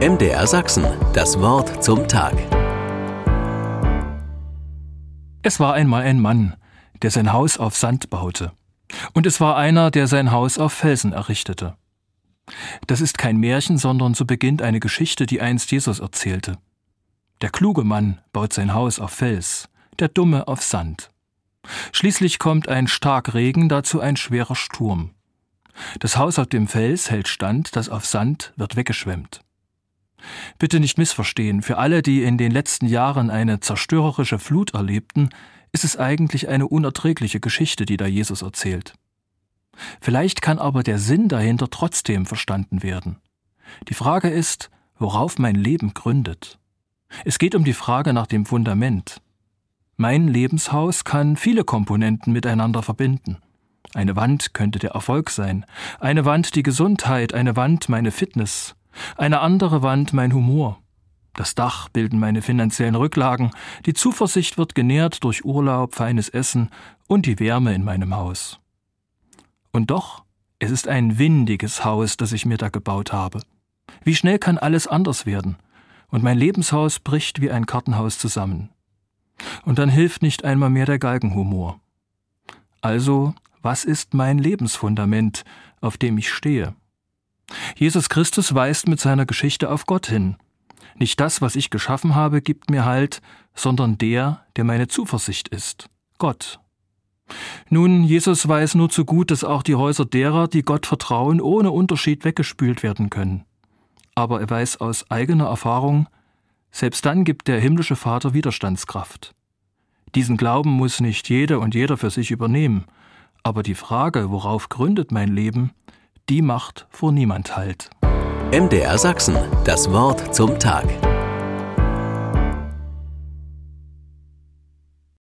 MDR Sachsen, das Wort zum Tag. Es war einmal ein Mann, der sein Haus auf Sand baute. Und es war einer, der sein Haus auf Felsen errichtete. Das ist kein Märchen, sondern so beginnt eine Geschichte, die einst Jesus erzählte. Der kluge Mann baut sein Haus auf Fels, der Dumme auf Sand. Schließlich kommt ein Starkregen, dazu ein schwerer Sturm. Das Haus auf dem Fels hält stand, das auf Sand wird weggeschwemmt. Bitte nicht missverstehen, für alle, die in den letzten Jahren eine zerstörerische Flut erlebten, ist es eigentlich eine unerträgliche Geschichte, die da Jesus erzählt. Vielleicht kann aber der Sinn dahinter trotzdem verstanden werden. Die Frage ist, worauf mein Leben gründet. Es geht um die Frage nach dem Fundament. Mein Lebenshaus kann viele Komponenten miteinander verbinden. Eine Wand könnte der Erfolg sein, eine Wand die Gesundheit, eine Wand meine Fitness, eine andere Wand mein Humor. Das Dach bilden meine finanziellen Rücklagen, die Zuversicht wird genährt durch Urlaub, feines Essen und die Wärme in meinem Haus. Und doch, es ist ein windiges Haus, das ich mir da gebaut habe. Wie schnell kann alles anders werden? Und mein Lebenshaus bricht wie ein Kartenhaus zusammen. Und dann hilft nicht einmal mehr der Galgenhumor. Also, was ist mein Lebensfundament, auf dem ich stehe? Jesus Christus weist mit seiner Geschichte auf Gott hin. Nicht das, was ich geschaffen habe, gibt mir Halt, sondern der, der meine Zuversicht ist, Gott. Nun, Jesus weiß nur zu gut, dass auch die Häuser derer, die Gott vertrauen, ohne Unterschied weggespült werden können. Aber er weiß aus eigener Erfahrung, selbst dann gibt der himmlische Vater Widerstandskraft. Diesen Glauben muss nicht jeder und jeder für sich übernehmen, aber die Frage, worauf gründet mein Leben, die macht vor niemand Halt. MDR Sachsen, das Wort zum Tag.